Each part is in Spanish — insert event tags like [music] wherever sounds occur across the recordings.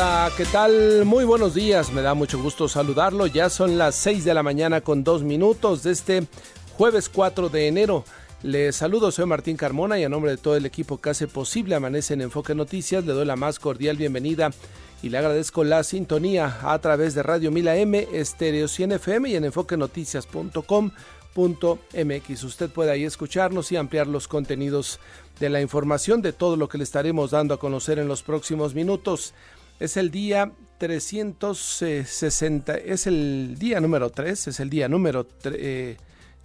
Hola, ¿qué tal? Muy buenos días, me da mucho gusto saludarlo. Ya son las 6 de la mañana con dos minutos de este jueves 4 de enero. Le saludo, soy Martín Carmona y a nombre de todo el equipo que hace posible Amanece en Enfoque Noticias, le doy la más cordial bienvenida y le agradezco la sintonía a través de Radio Mila M, Estéreo 100 FM y en enfoquenoticias.com.mx. Usted puede ahí escucharnos y ampliar los contenidos de la información de todo lo que le estaremos dando a conocer en los próximos minutos. Es el día 360, es el día número 3, es el día número, eh,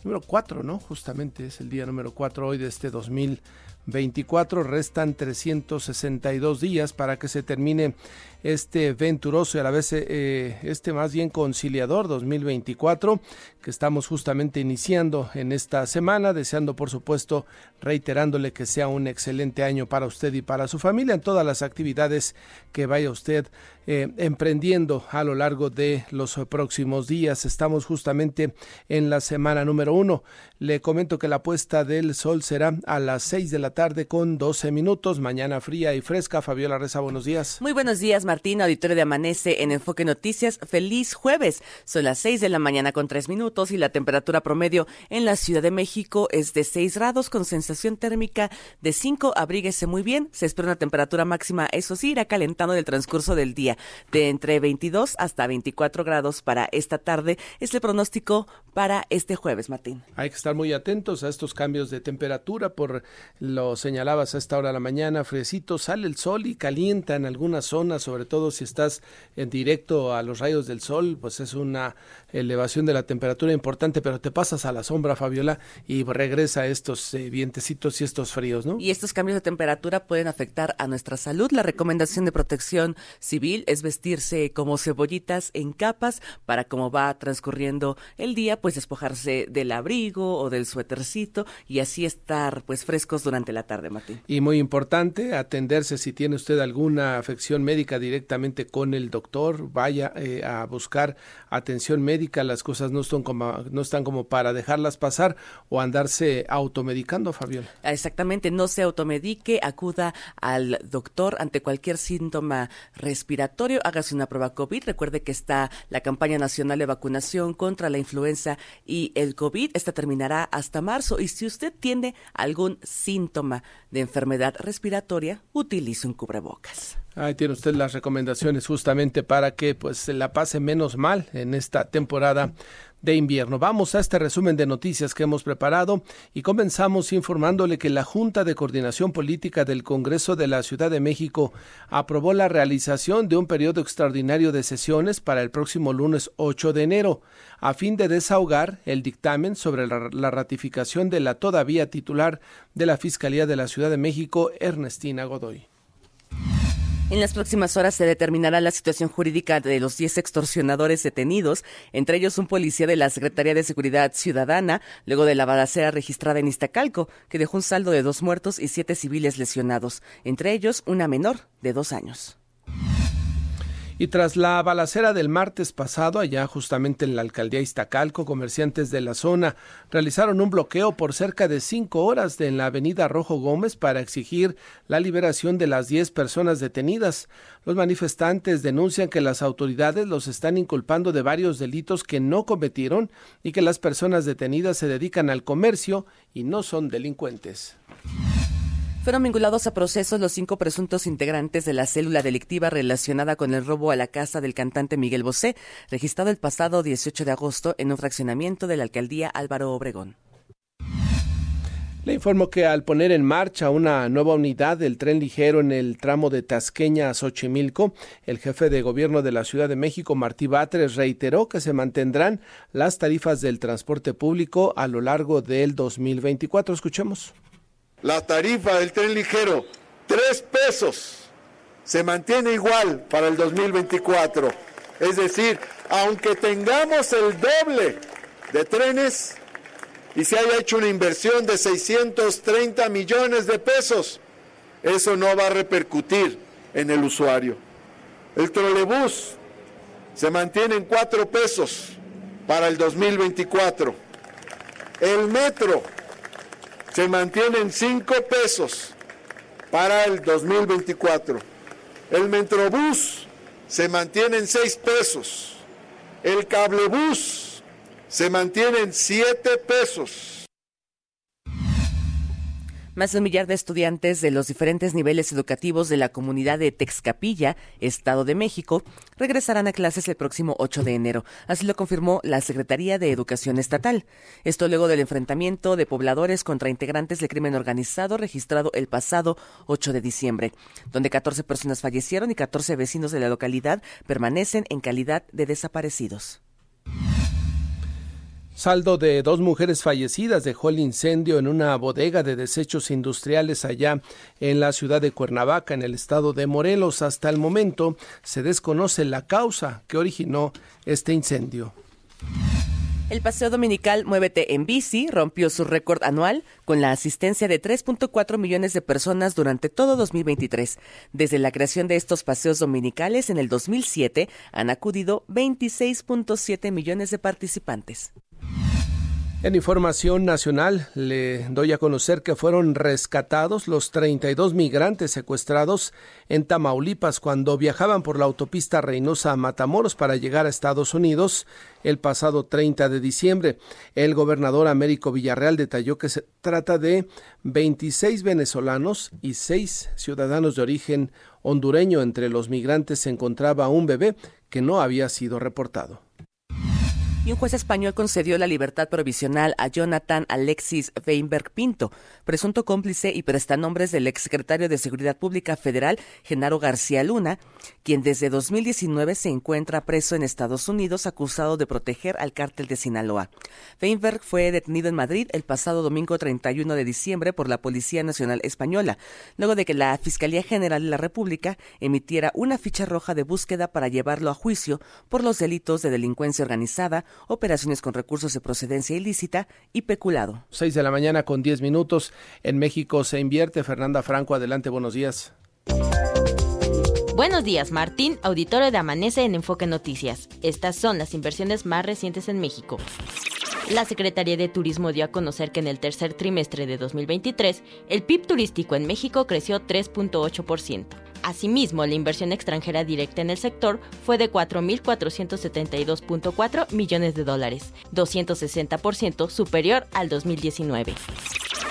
número 4, ¿no? Justamente es el día número 4 hoy de este 2024. Restan 362 días para que se termine este venturoso y a la vez eh, este más bien conciliador 2024 que estamos justamente iniciando en esta semana, deseando por supuesto, reiterándole que sea un excelente año para usted y para su familia en todas las actividades que vaya usted eh, emprendiendo a lo largo de los próximos días. Estamos justamente en la semana número uno. Le comento que la puesta del sol será a las 6 de la tarde con 12 minutos. Mañana fría y fresca. Fabiola Reza, buenos días. Muy buenos días, Martín, auditorio de Amanece en Enfoque Noticias. Feliz jueves. Son las 6 de la mañana con 3 minutos y la temperatura promedio en la Ciudad de México es de 6 grados con sensación térmica de 5. Abríguese muy bien. Se espera una temperatura máxima, eso sí, irá calentando en el transcurso del día de entre 22 hasta 24 grados para esta tarde. Es el pronóstico para este jueves, Martín. Hay que estar muy atentos a estos cambios de temperatura, por lo señalabas a esta hora de la mañana, fresito, sale el sol y calienta en algunas zonas, sobre todo si estás en directo a los rayos del sol, pues es una elevación de la temperatura importante, pero te pasas a la sombra, Fabiola, y regresa estos eh, vientecitos y estos fríos, ¿no? Y estos cambios de temperatura pueden afectar a nuestra salud. La recomendación de protección civil es vestirse como cebollitas en capas para cómo va transcurriendo el día, pues despojarse del abrigo o del suétercito y así estar pues frescos durante la tarde, Martín. Y muy importante, atenderse si tiene usted alguna afección médica directamente con el doctor, vaya eh, a buscar atención médica, las cosas no están como no están como para dejarlas pasar o andarse automedicando, Fabiola. Exactamente, no se automedique, acuda al doctor ante cualquier síntoma respiratorio, hágase una prueba COVID, recuerde que está la campaña nacional de vacunación contra la influenza y el COVID, esta terminará hasta marzo y si usted tiene algún síntoma de enfermedad respiratoria, utilice un cubrebocas. Ahí tiene usted las recomendaciones justamente para que pues se la pase menos mal en esta temporada de invierno. Vamos a este resumen de noticias que hemos preparado y comenzamos informándole que la Junta de Coordinación Política del Congreso de la Ciudad de México aprobó la realización de un periodo extraordinario de sesiones para el próximo lunes 8 de enero, a fin de desahogar el dictamen sobre la, la ratificación de la todavía titular de la Fiscalía de la Ciudad de México, Ernestina Godoy. En las próximas horas se determinará la situación jurídica de los 10 extorsionadores detenidos, entre ellos un policía de la Secretaría de Seguridad Ciudadana, luego de la balacera registrada en Iztacalco, que dejó un saldo de dos muertos y siete civiles lesionados, entre ellos una menor de dos años. Y tras la balacera del martes pasado, allá justamente en la alcaldía Iztacalco, comerciantes de la zona realizaron un bloqueo por cerca de cinco horas en la avenida Rojo Gómez para exigir la liberación de las diez personas detenidas. Los manifestantes denuncian que las autoridades los están inculpando de varios delitos que no cometieron y que las personas detenidas se dedican al comercio y no son delincuentes. Fueron vinculados a procesos los cinco presuntos integrantes de la célula delictiva relacionada con el robo a la casa del cantante Miguel Bosé, registrado el pasado 18 de agosto en un fraccionamiento de la alcaldía Álvaro Obregón. Le informo que al poner en marcha una nueva unidad del tren ligero en el tramo de Tasqueña a Xochimilco, el jefe de gobierno de la Ciudad de México, Martí Batres, reiteró que se mantendrán las tarifas del transporte público a lo largo del 2024. Escuchemos. La tarifa del tren ligero, tres pesos, se mantiene igual para el 2024. Es decir, aunque tengamos el doble de trenes y se haya hecho una inversión de 630 millones de pesos, eso no va a repercutir en el usuario. El trolebús se mantiene en cuatro pesos para el 2024. El metro se mantiene en cinco pesos para el 2024. El metrobús se mantiene en seis pesos. El cablebús se mantiene en siete pesos. Más de un millar de estudiantes de los diferentes niveles educativos de la comunidad de Texcapilla, Estado de México, regresarán a clases el próximo 8 de enero. Así lo confirmó la Secretaría de Educación Estatal. Esto luego del enfrentamiento de pobladores contra integrantes del crimen organizado registrado el pasado 8 de diciembre, donde 14 personas fallecieron y 14 vecinos de la localidad permanecen en calidad de desaparecidos. Saldo de dos mujeres fallecidas dejó el incendio en una bodega de desechos industriales allá en la ciudad de Cuernavaca, en el estado de Morelos. Hasta el momento se desconoce la causa que originó este incendio. El paseo dominical Muévete en bici rompió su récord anual con la asistencia de 3.4 millones de personas durante todo 2023. Desde la creación de estos paseos dominicales en el 2007 han acudido 26.7 millones de participantes. En información nacional, le doy a conocer que fueron rescatados los 32 migrantes secuestrados en Tamaulipas cuando viajaban por la autopista Reynosa a Matamoros para llegar a Estados Unidos el pasado 30 de diciembre. El gobernador Américo Villarreal detalló que se trata de 26 venezolanos y 6 ciudadanos de origen hondureño. Entre los migrantes se encontraba un bebé que no había sido reportado y un juez español concedió la libertad provisional a Jonathan Alexis Weinberg Pinto, presunto cómplice y prestanombres del exsecretario de Seguridad Pública Federal, Genaro García Luna, quien desde 2019 se encuentra preso en Estados Unidos acusado de proteger al cártel de Sinaloa. Weinberg fue detenido en Madrid el pasado domingo 31 de diciembre por la Policía Nacional Española, luego de que la Fiscalía General de la República emitiera una ficha roja de búsqueda para llevarlo a juicio por los delitos de delincuencia organizada, operaciones con recursos de procedencia ilícita y peculado. 6 de la mañana con 10 minutos. En México se invierte. Fernanda Franco, adelante, buenos días. Buenos días, Martín, auditorio de Amanece en Enfoque Noticias. Estas son las inversiones más recientes en México. La Secretaría de Turismo dio a conocer que en el tercer trimestre de 2023, el PIB turístico en México creció 3.8%. Asimismo, la inversión extranjera directa en el sector fue de 4.472.4 millones de dólares, 260% superior al 2019.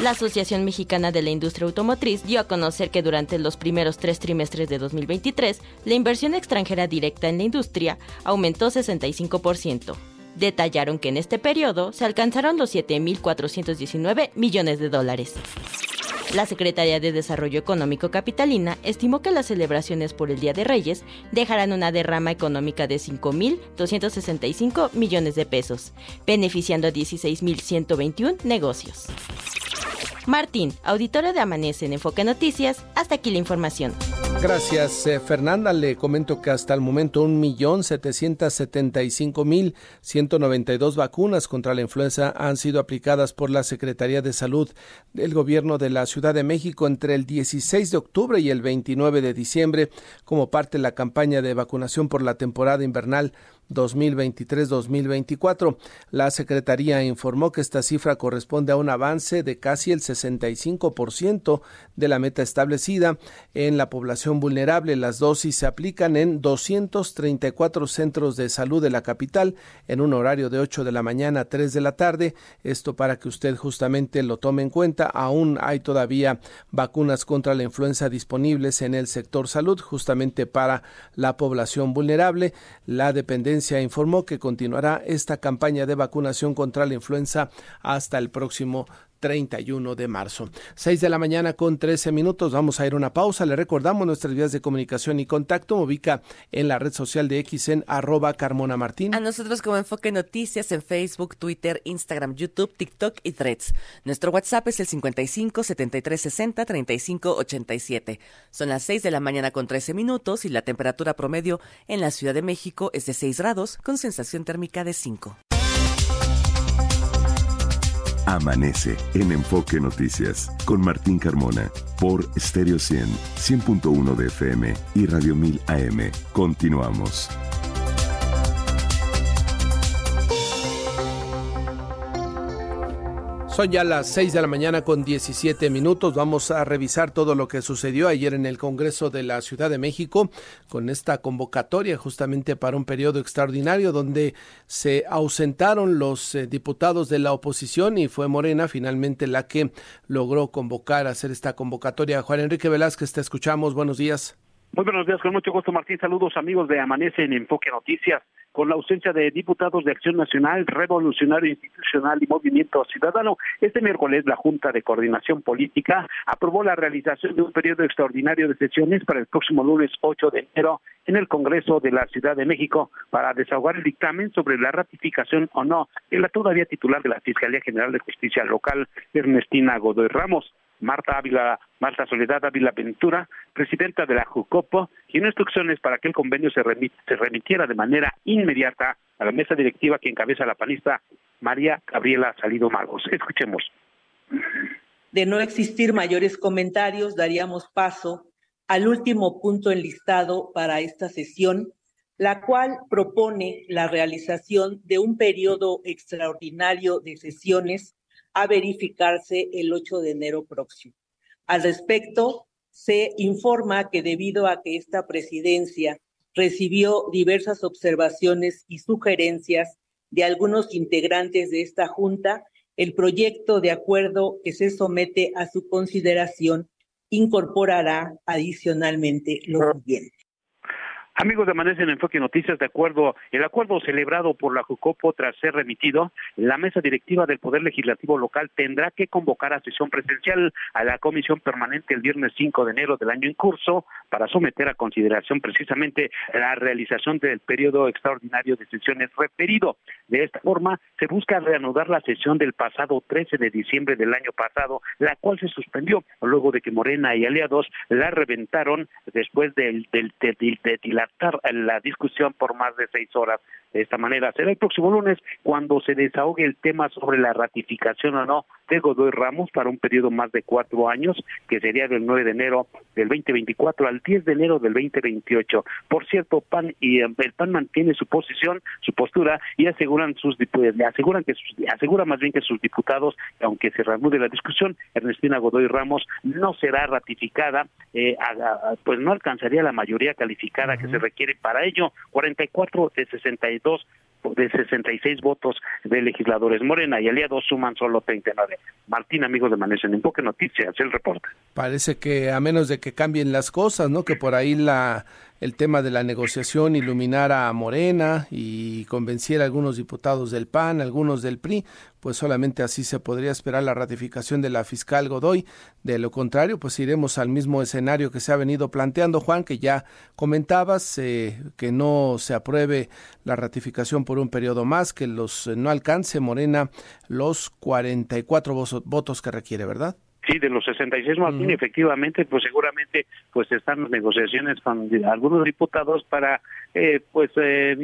La Asociación Mexicana de la Industria Automotriz dio a conocer que durante los primeros tres trimestres de 2023, la inversión extranjera directa en la industria aumentó 65%. Detallaron que en este periodo se alcanzaron los 7.419 millones de dólares. La Secretaría de Desarrollo Económico Capitalina estimó que las celebraciones por el Día de Reyes dejarán una derrama económica de 5.265 millones de pesos, beneficiando a 16.121 negocios. Martín, auditorio de Amanece en Enfoque Noticias, hasta aquí la información. Gracias, eh, Fernanda. Le comento que hasta el momento 1.775.192 vacunas contra la influenza han sido aplicadas por la Secretaría de Salud del Gobierno de la Ciudad de México entre el 16 de octubre y el 29 de diciembre como parte de la campaña de vacunación por la temporada invernal 2023-2024. La Secretaría informó que esta cifra corresponde a un avance de casi el 65% de la meta establecida en la población vulnerable. Las dosis se aplican en 234 centros de salud de la capital en un horario de 8 de la mañana a 3 de la tarde. Esto para que usted justamente lo tome en cuenta. Aún hay todavía vacunas contra la influenza disponibles en el sector salud justamente para la población vulnerable. La dependencia informó que continuará esta campaña de vacunación contra la influenza hasta el próximo 31 de marzo. 6 de la mañana con 13 minutos. Vamos a ir a una pausa. Le recordamos nuestras vías de comunicación y contacto. Me ubica en la red social de X en arroba Carmona Martín. A nosotros como Enfoque Noticias en Facebook, Twitter, Instagram, YouTube, TikTok y Threads. Nuestro WhatsApp es el 55 73 60 35 87. Son las 6 de la mañana con 13 minutos y la temperatura promedio en la Ciudad de México es de 6 grados con sensación térmica de 5. Amanece en Enfoque Noticias con Martín Carmona por Stereo 100, 100.1 de FM y Radio 1000 AM. Continuamos. Son ya las 6 de la mañana con 17 minutos. Vamos a revisar todo lo que sucedió ayer en el Congreso de la Ciudad de México con esta convocatoria justamente para un periodo extraordinario donde se ausentaron los eh, diputados de la oposición y fue Morena finalmente la que logró convocar, hacer esta convocatoria. Juan Enrique Velázquez, te escuchamos. Buenos días. Muy buenos días, con mucho gusto Martín. Saludos amigos de Amanece en Enfoque Noticias con la ausencia de diputados de Acción Nacional, Revolucionario Institucional y Movimiento Ciudadano. Este miércoles la Junta de Coordinación Política aprobó la realización de un periodo extraordinario de sesiones para el próximo lunes 8 de enero en el Congreso de la Ciudad de México para desahogar el dictamen sobre la ratificación o no de la todavía titular de la Fiscalía General de Justicia Local, Ernestina Godoy Ramos. Marta Ávila, Marta Soledad Ávila Ventura, presidenta de la JUCOPO, tiene instrucciones para que el convenio se, se remitiera de manera inmediata a la mesa directiva que encabeza la panista María Gabriela Salido Magos. Escuchemos. De no existir mayores comentarios, daríamos paso al último punto enlistado para esta sesión, la cual propone la realización de un periodo extraordinario de sesiones a verificarse el 8 de enero próximo. Al respecto, se informa que debido a que esta presidencia recibió diversas observaciones y sugerencias de algunos integrantes de esta Junta, el proyecto de acuerdo que se somete a su consideración incorporará adicionalmente lo siguiente. Amigos de Amanece en Enfoque Noticias, de acuerdo, el acuerdo celebrado por la JUCOPO tras ser remitido, la mesa directiva del Poder Legislativo Local tendrá que convocar a sesión presencial a la comisión permanente el viernes 5 de enero del año en curso para someter a consideración precisamente la realización del periodo extraordinario de sesiones referido. De esta forma, se busca reanudar la sesión del pasado 13 de diciembre del año pasado, la cual se suspendió luego de que Morena y aliados la reventaron después del, del, del, del la discusión por más de seis horas. De esta manera, será el próximo lunes cuando se desahogue el tema sobre la ratificación o no de Godoy Ramos para un periodo más de cuatro años, que sería del 9 de enero del 2024 al 10 de enero del 2028. Por cierto, PAN y eh, el PAN mantiene su posición, su postura y aseguran sus aseguran que sus, asegura más bien que sus diputados, aunque se reanude la discusión, Ernestina Godoy Ramos no será ratificada, eh, pues no alcanzaría la mayoría calificada que se requiere para ello. 44 de 62 de 66 votos de legisladores Morena y aliados suman solo 39. Martín, amigos de Manesa en Enfoque Noticias, el reporte. Parece que a menos de que cambien las cosas, ¿no? Que por ahí la el tema de la negociación iluminara a Morena y convenciera a algunos diputados del PAN, algunos del PRI, pues solamente así se podría esperar la ratificación de la fiscal Godoy. De lo contrario, pues iremos al mismo escenario que se ha venido planteando, Juan, que ya comentabas, eh, que no se apruebe la ratificación por un periodo más, que los no alcance Morena los 44 votos que requiere, ¿verdad? Sí, de los 66 Martín, efectivamente, pues seguramente pues están las negociaciones con algunos diputados para eh, pues eh,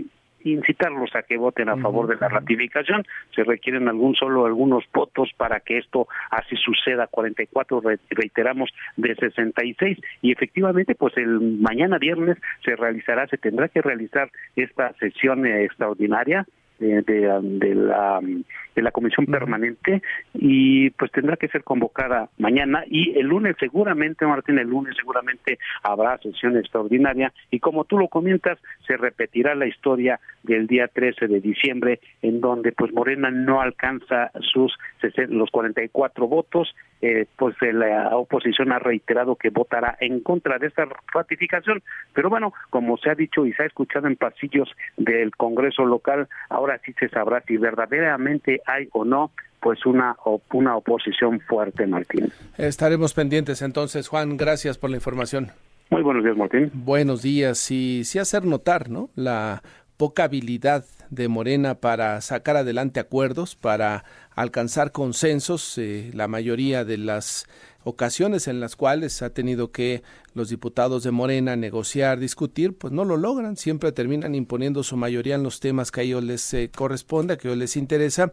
incitarlos a que voten a favor de la ratificación. Se requieren algún solo algunos votos para que esto así suceda. 44 reiteramos de 66 y efectivamente pues el mañana viernes se realizará, se tendrá que realizar esta sesión extraordinaria de, de, la, de la comisión permanente y pues tendrá que ser convocada mañana y el lunes seguramente, Martín, el lunes seguramente habrá sesión extraordinaria y como tú lo comentas, se repetirá la historia del día 13 de diciembre en donde pues Morena no alcanza sus los 44 votos, eh, pues la oposición ha reiterado que votará en contra de esta ratificación, pero bueno, como se ha dicho y se ha escuchado en pasillos del Congreso local, ahora sí se sabrá si verdaderamente hay o no pues una, una oposición fuerte, Martín. Estaremos pendientes entonces, Juan, gracias por la información. Muy buenos días, Martín. Buenos días. Y sí hacer notar, ¿no? La poca habilidad de Morena para sacar adelante acuerdos, para alcanzar consensos. Eh, la mayoría de las ocasiones en las cuales ha tenido que los diputados de Morena negociar, discutir, pues no lo logran, siempre terminan imponiendo su mayoría en los temas que a ellos les eh, corresponde, que a ellos les interesa,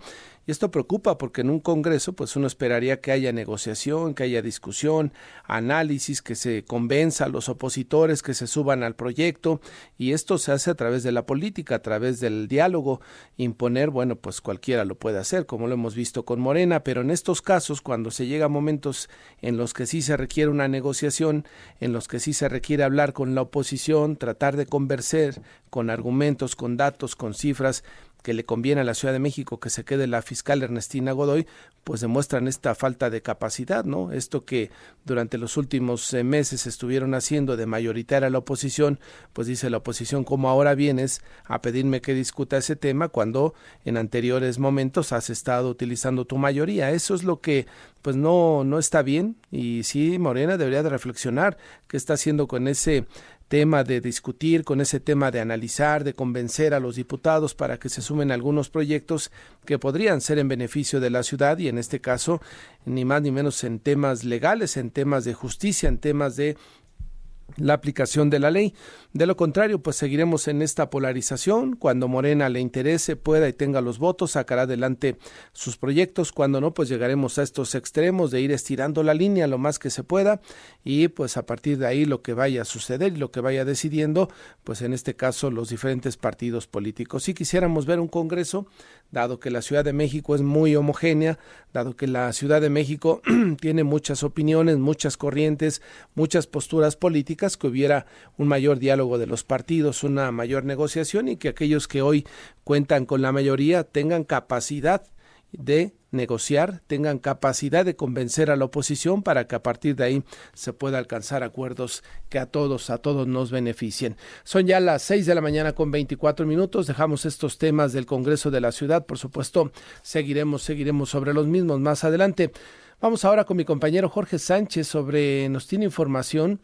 y esto preocupa porque en un Congreso pues uno esperaría que haya negociación, que haya discusión, análisis, que se convenza a los opositores que se suban al proyecto. Y esto se hace a través de la política, a través del diálogo, imponer, bueno, pues cualquiera lo puede hacer, como lo hemos visto con Morena, pero en estos casos cuando se llega a momentos en los que sí se requiere una negociación, en los que sí se requiere hablar con la oposición, tratar de conversar con argumentos, con datos, con cifras, que le conviene a la Ciudad de México que se quede la fiscal Ernestina Godoy, pues demuestran esta falta de capacidad, ¿no? Esto que durante los últimos eh, meses estuvieron haciendo de mayoritaria la oposición, pues dice la oposición, como ahora vienes a pedirme que discuta ese tema cuando en anteriores momentos has estado utilizando tu mayoría. Eso es lo que pues no, no está bien y sí, Morena debería de reflexionar qué está haciendo con ese tema de discutir, con ese tema de analizar, de convencer a los diputados para que se sumen algunos proyectos que podrían ser en beneficio de la ciudad y en este caso ni más ni menos en temas legales, en temas de justicia, en temas de la aplicación de la ley. De lo contrario, pues seguiremos en esta polarización. Cuando Morena le interese, pueda y tenga los votos, sacará adelante sus proyectos. Cuando no, pues llegaremos a estos extremos de ir estirando la línea lo más que se pueda y pues a partir de ahí lo que vaya a suceder y lo que vaya decidiendo, pues en este caso los diferentes partidos políticos. Si quisiéramos ver un Congreso, dado que la Ciudad de México es muy homogénea, dado que la Ciudad de México [clears throat] tiene muchas opiniones, muchas corrientes, muchas posturas políticas, que hubiera un mayor diálogo de los partidos, una mayor negociación y que aquellos que hoy cuentan con la mayoría tengan capacidad de negociar, tengan capacidad de convencer a la oposición para que a partir de ahí se pueda alcanzar acuerdos que a todos, a todos nos beneficien. Son ya las seis de la mañana con 24 minutos. Dejamos estos temas del Congreso de la Ciudad. Por supuesto, seguiremos, seguiremos sobre los mismos más adelante. Vamos ahora con mi compañero Jorge Sánchez sobre, nos tiene información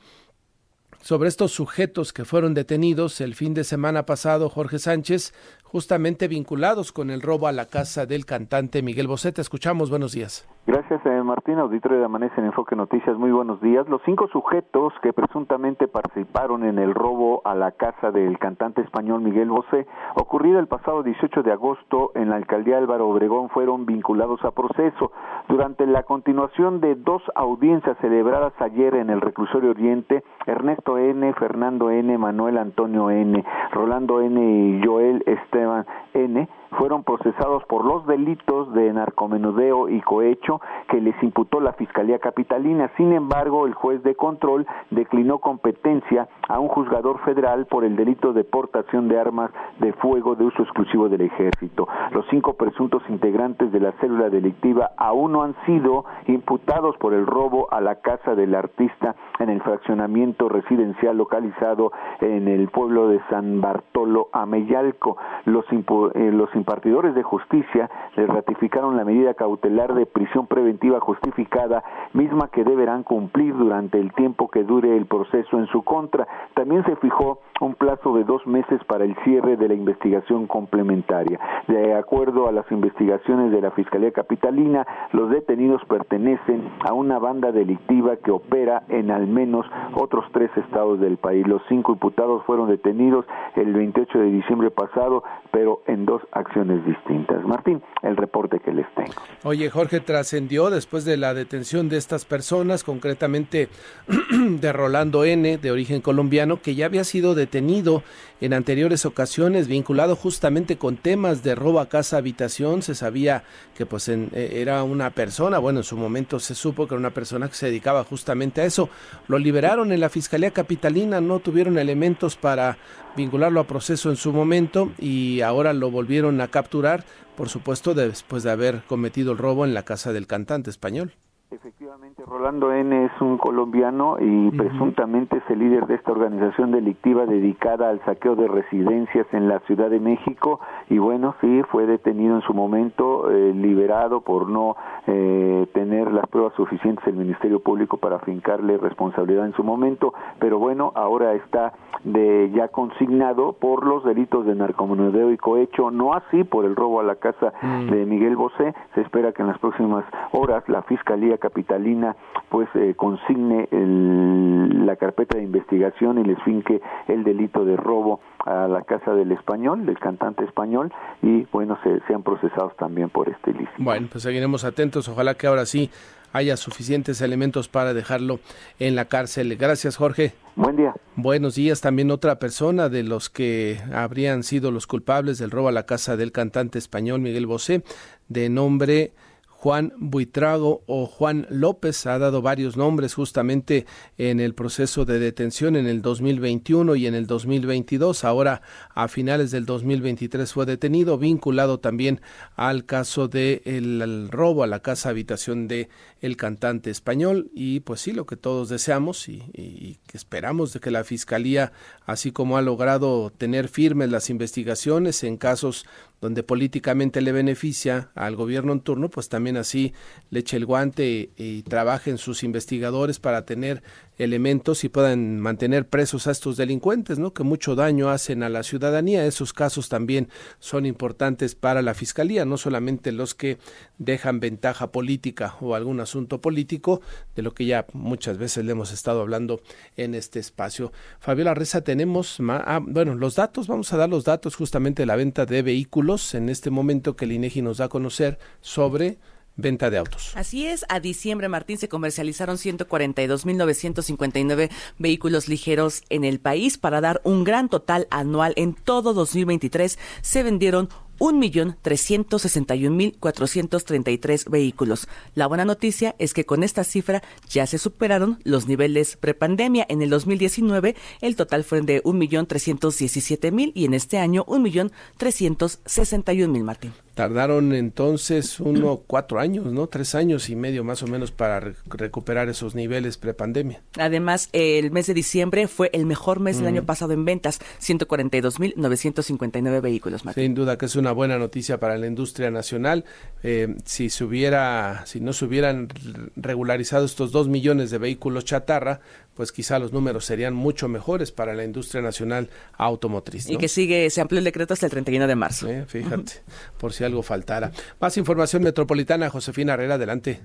sobre estos sujetos que fueron detenidos el fin de semana pasado, Jorge Sánchez, justamente vinculados con el robo a la casa del cantante Miguel Bosé. escuchamos, buenos días. Gracias, eh, Martín, auditorio de Amanece en Enfoque Noticias. Muy buenos días. Los cinco sujetos que presuntamente participaron en el robo a la casa del cantante español Miguel Bosé, ocurrido el pasado 18 de agosto en la alcaldía Álvaro Obregón, fueron vinculados a proceso. Durante la continuación de dos audiencias celebradas ayer en el reclusorio Oriente, Ernesto N., Fernando N., Manuel Antonio N., Rolando N. y Joel Esteban N., fueron procesados por los delitos de narcomenudeo y cohecho que les imputó la Fiscalía Capitalina. Sin embargo, el juez de control declinó competencia a un juzgador federal por el delito de portación de armas de fuego de uso exclusivo del ejército. Los cinco presuntos integrantes de la célula delictiva aún no han sido imputados por el robo a la casa del artista en el fraccionamiento residencial localizado en el pueblo de San Bartolo Ameyalco. Los, eh, los impartidores de justicia les ratificaron la medida cautelar de prisión preventiva justificada, misma que deberán cumplir durante el tiempo que dure el proceso en su contra. También se fijó un plazo de dos meses para el cierre de la investigación complementaria. De acuerdo a las investigaciones de la Fiscalía Capitalina, los detenidos pertenecen a una banda delictiva que opera en al menos otros tres estados del país. Los cinco imputados fueron detenidos el 28 de diciembre pasado, pero en dos acciones distintas. Martín, el reporte que les tengo. Oye, Jorge, trascendió después de la detención de estas personas, concretamente [clears throat] de Rolando N., de origen colombiano, que ya había sido detenido en anteriores ocasiones, vinculado justamente con temas de robo a casa habitación. Se sabía que pues eh, era una persona, bueno, en su momento se supo que era una persona que se dedicaba justamente a eso. Lo liberaron en la Fiscalía Capitalina, no tuvieron elementos para vincularlo a proceso en su momento y ahora lo volvieron a capturar, por supuesto, después de haber cometido el robo en la casa del cantante español. Efectivamente, Rolando N. es un colombiano y presuntamente es el líder de esta organización delictiva dedicada al saqueo de residencias en la Ciudad de México y bueno, sí, fue detenido en su momento, eh, liberado por no eh, tener las pruebas suficientes el Ministerio Público para fincarle responsabilidad en su momento, pero bueno, ahora está de ya consignado por los delitos de narcomenudeo y cohecho, no así por el robo a la casa mm. de Miguel Bosé, se espera que en las próximas horas la Fiscalía capitalina pues eh, consigne la carpeta de investigación y les finque el delito de robo a la casa del español, del cantante español, y bueno, se, sean procesados también por este ilícito. Bueno, pues seguiremos atentos, ojalá que ahora sí haya suficientes elementos para dejarlo en la cárcel. Gracias, Jorge. Buen día. Buenos días. También otra persona de los que habrían sido los culpables del robo a la casa del cantante español Miguel Bosé, de nombre Juan Buitrago o Juan López ha dado varios nombres justamente en el proceso de detención en el 2021 y en el 2022. Ahora a finales del 2023 fue detenido, vinculado también al caso de el, robo a la casa habitación de el cantante español y pues sí lo que todos deseamos y, y que esperamos de que la fiscalía así como ha logrado tener firmes las investigaciones en casos donde políticamente le beneficia al gobierno en turno, pues también así le eche el guante y, trabajen sus investigadores para tener elementos y puedan mantener presos a estos delincuentes, ¿no? Que mucho daño hacen a la ciudadanía. Esos casos también son importantes para la fiscalía, no solamente los que dejan ventaja política o algún asunto político, de lo que ya muchas veces le hemos estado hablando en este espacio. Fabiola Reza, tenemos, ah, bueno, los datos, vamos a dar los datos justamente de la venta de vehículos en este momento que el INEGI nos da a conocer sobre venta de autos. Así es, a diciembre, Martín, se comercializaron 142.959 vehículos ligeros en el país para dar un gran total anual. En todo 2023 se vendieron 1.361.433 vehículos. La buena noticia es que con esta cifra ya se superaron los niveles prepandemia. En el 2019 el total fue de 1.317.000 y en este año 1.361.000, Martín. Tardaron entonces uno, cuatro años, ¿no? Tres años y medio más o menos para recuperar esos niveles prepandemia. Además, el mes de diciembre fue el mejor mes del año pasado en ventas, 142.959 vehículos, Martín. Sin duda que es una buena noticia para la industria nacional. Eh, si se hubiera, si no se hubieran regularizado estos dos millones de vehículos chatarra, pues quizá los números serían mucho mejores para la industria nacional automotriz. Y que sigue, se amplió el decreto hasta el 31 de marzo. Eh, fíjate, por si algo faltara. Más información metropolitana, Josefina Herrera, adelante.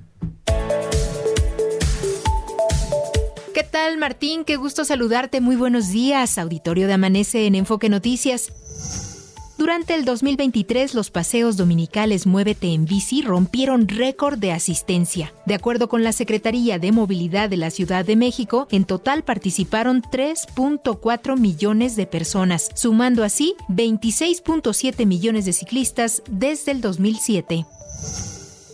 ¿Qué tal, Martín? Qué gusto saludarte. Muy buenos días. Auditorio de Amanece en Enfoque Noticias. Durante el 2023, los paseos dominicales Muévete en Bici rompieron récord de asistencia. De acuerdo con la Secretaría de Movilidad de la Ciudad de México, en total participaron 3.4 millones de personas, sumando así 26.7 millones de ciclistas desde el 2007.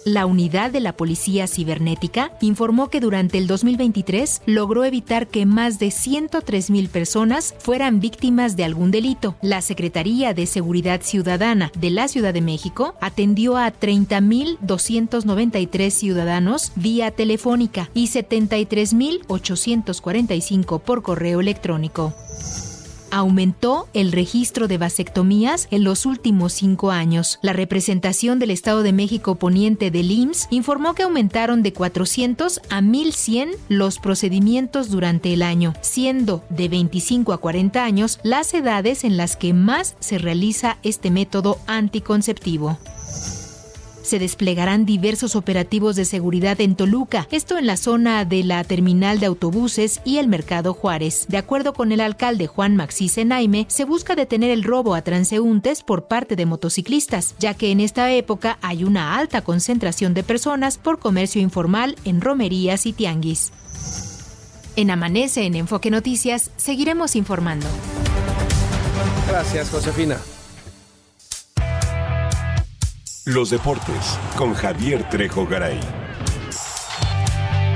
La unidad de la Policía Cibernética informó que durante el 2023 logró evitar que más de 103 personas fueran víctimas de algún delito. La Secretaría de Seguridad Ciudadana de la Ciudad de México atendió a 30.293 ciudadanos vía telefónica y 73.845 por correo electrónico aumentó el registro de vasectomías en los últimos cinco años. La representación del Estado de México Poniente del IMSS informó que aumentaron de 400 a 1100 los procedimientos durante el año, siendo de 25 a 40 años las edades en las que más se realiza este método anticonceptivo se desplegarán diversos operativos de seguridad en Toluca, esto en la zona de la terminal de autobuses y el Mercado Juárez. De acuerdo con el alcalde Juan Maxi Senaime, se busca detener el robo a transeúntes por parte de motociclistas, ya que en esta época hay una alta concentración de personas por comercio informal en romerías y tianguis. En Amanece en Enfoque Noticias seguiremos informando. Gracias, Josefina. Los deportes con Javier Trejo Garay.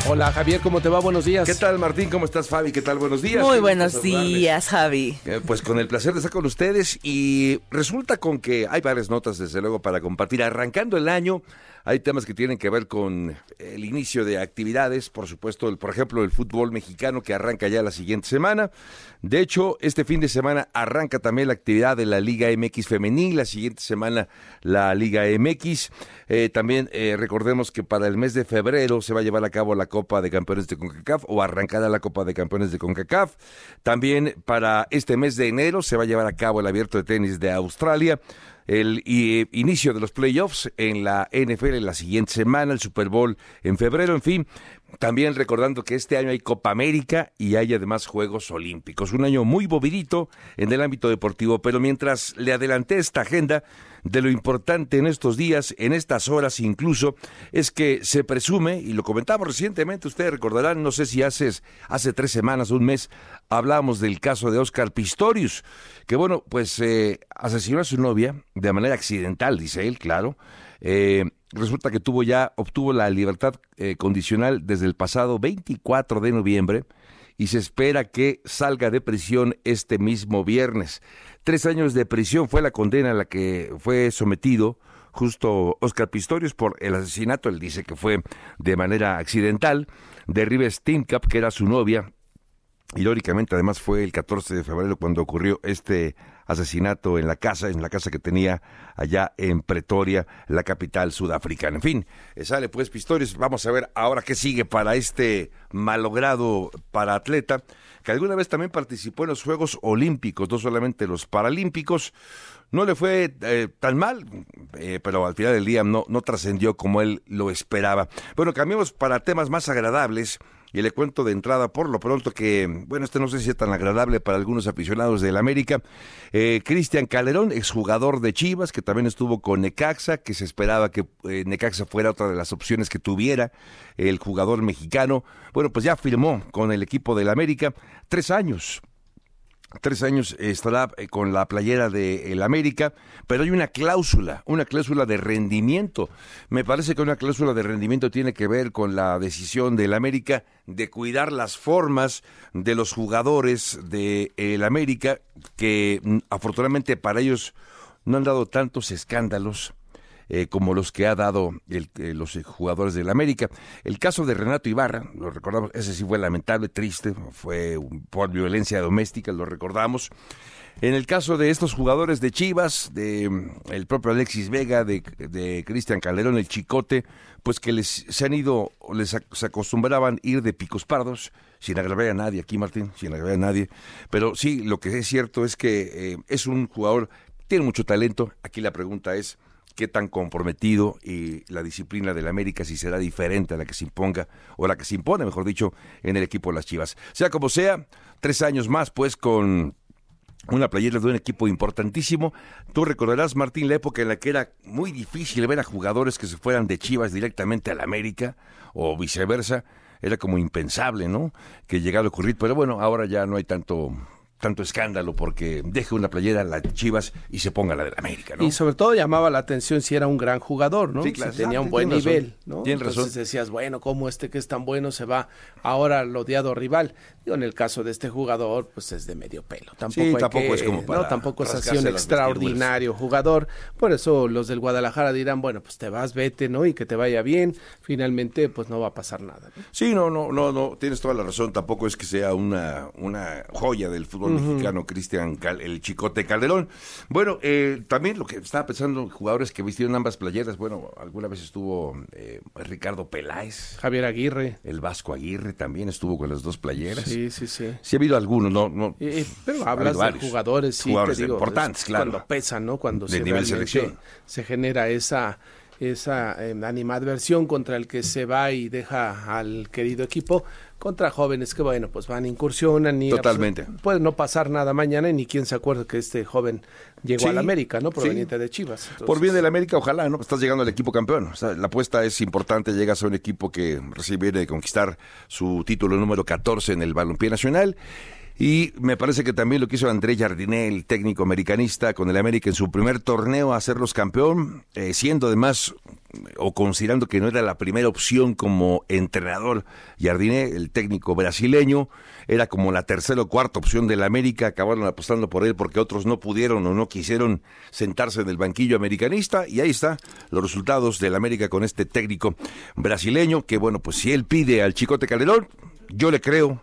Hola Javier, ¿cómo te va? Buenos días. ¿Qué tal Martín? ¿Cómo estás Fabi? ¿Qué tal? Buenos días. Muy buenos días Javi. Eh, pues con el placer de estar con ustedes y resulta con que hay varias notas desde luego para compartir. Arrancando el año, Hay temas que tienen que ver con el inicio de actividades, por supuesto, el, por ejemplo, el fútbol mexicano que arranca ya la siguiente semana. De hecho, este fin de semana arranca también la actividad de la Liga MX femenil, la siguiente semana la Liga MX. Eh, también eh, recordemos que para el mes de febrero se va a llevar a cabo la Copa de Campeones de CONCACAF o arrancada la Copa de Campeones de CONCACAF. También para este mes de enero se va a llevar a cabo el Abierto de Tenis de Australia el inicio de los playoffs en la NFL en la siguiente semana, el Super Bowl en febrero, en fin. También recordando que este año hay Copa América y hay además Juegos Olímpicos. Un año muy bovidito en el ámbito deportivo, pero mientras le adelanté esta agenda, de lo importante en estos días, en estas horas incluso, es que se presume, y lo comentamos recientemente, ustedes recordarán, no sé si hace, hace tres semanas, un mes, hablábamos del caso de Oscar Pistorius, que bueno, pues eh, asesinó a su novia de manera accidental, dice él, claro. Eh, resulta que tuvo ya, obtuvo la libertad eh, condicional desde el pasado 24 de noviembre y se espera que salga de prisión este mismo viernes. Tres años de prisión fue la condena a la que fue sometido justo Oscar Pistorius por el asesinato. Él dice que fue de manera accidental de Rives Timcap, que era su novia. Irónicamente, además, fue el 14 de febrero cuando ocurrió este en la casa, en la casa que tenía allá en Pretoria, la capital sudafricana. En fin, eh, sale pues Pistorius. Vamos a ver ahora qué sigue para este malogrado para atleta, que alguna vez también participó en los Juegos Olímpicos, no solamente los Paralímpicos. No le fue eh, tan mal, eh, pero al final del día no, no trascendió como él lo esperaba. Bueno, cambiamos para temas más agradables. Y le cuento de entrada por lo pronto que, bueno, este no sé si es tan agradable para algunos aficionados del América. Eh, Cristian Calderón, exjugador de Chivas, que también estuvo con Necaxa, que se esperaba que eh, Necaxa fuera otra de las opciones que tuviera el jugador mexicano. Bueno, pues ya firmó con el equipo del América tres años tres años estará eh, con la playera de el América, pero hay una cláusula, una cláusula de rendimiento. Me parece que una cláusula de rendimiento tiene que ver con la decisión del América de cuidar las formas de los jugadores de el América, que mm, afortunadamente para ellos no han dado tantos escándalos eh, como los que ha dado el, eh, los jugadores del América. El caso de Renato Ibarra, lo recordamos, ese sí fue lamentable, triste, fue por violencia doméstica, lo recordamos. En el caso de estos jugadores de Chivas, de el propio Alexis Vega, de, Cristian Calderón, el Chicote, pues que les se han ido, les se acostumbraban ir de picos pardos, sin agravar a nadie aquí, Martín, sin agravar a nadie. Pero sí, lo que es cierto es que eh, es un jugador, tiene mucho talento. Aquí la pregunta es, qué tan comprometido y la disciplina del América si será diferente a la que se imponga o la que se impone, mejor dicho, en el equipo de las Chivas. Sea como sea, tres años más pues con una playera de un equipo importantísimo. Tú recordarás, Martín, la época en la que era muy difícil ver a jugadores que se fueran de Chivas directamente al América o viceversa. Era como impensable, ¿no? Que llegara a ocurrir, pero bueno, ahora ya no hay tanto tanto escándalo porque deje una playera la Chivas y se ponga la de la América, ¿no? Y sobre todo llamaba la atención si era un gran jugador, ¿no? si tenía un buen nivel, ¿no? Tienes Entonces decías, bueno, ¿cómo este que es tan bueno se va ahora al odiado rival? Digo, en el caso de este jugador, pues es de medio pelo. Tampoco, tampoco es como para no, tampoco es así un extraordinario jugador. Por eso los del Guadalajara dirán, bueno, pues te vas, vete, ¿no? Y que te vaya bien. Finalmente, pues no va a pasar nada. Sí, no, no, no, no, tienes toda la razón. Tampoco es que sea una, una joya del fútbol mexicano, Cristian, el Chicote Calderón. Bueno, eh, también lo que estaba pensando, jugadores que vistieron ambas playeras, bueno, alguna vez estuvo eh, Ricardo Peláez. Javier Aguirre. El Vasco Aguirre también estuvo con las dos playeras. Sí, sí, sí. Sí ha habido algunos, no, no. pero hablas de jugadores, sí, jugadores importantes, claro. Cuando pesan, ¿no? Cuando de nivel selección. se genera esa esa eh, animadversión contra el que se va y deja al querido equipo contra jóvenes que bueno pues van incursionan y totalmente. puede no pasar nada mañana y ni quien se acuerda que este joven llegó a la América no proveniente de Chivas por bien de la América ojalá no estás llegando al equipo campeón. La apuesta es importante llegas a un equipo que recibe de conquistar su título número 14 en el balompié nacional Y me parece que también lo que hizo André Jardiné, el técnico americanista, con el América en su primer torneo, hacerlos campeón, eh, siendo además o considerando que no era la primera opción como entrenador. Jardiné, el técnico brasileño, era como la tercera o cuarta opción del América, acabaron apostando por él porque otros no pudieron o no quisieron sentarse en el banquillo americanista y ahí está los resultados del América con este técnico brasileño que bueno, pues si él pide al Chicote Calderón, yo le creo,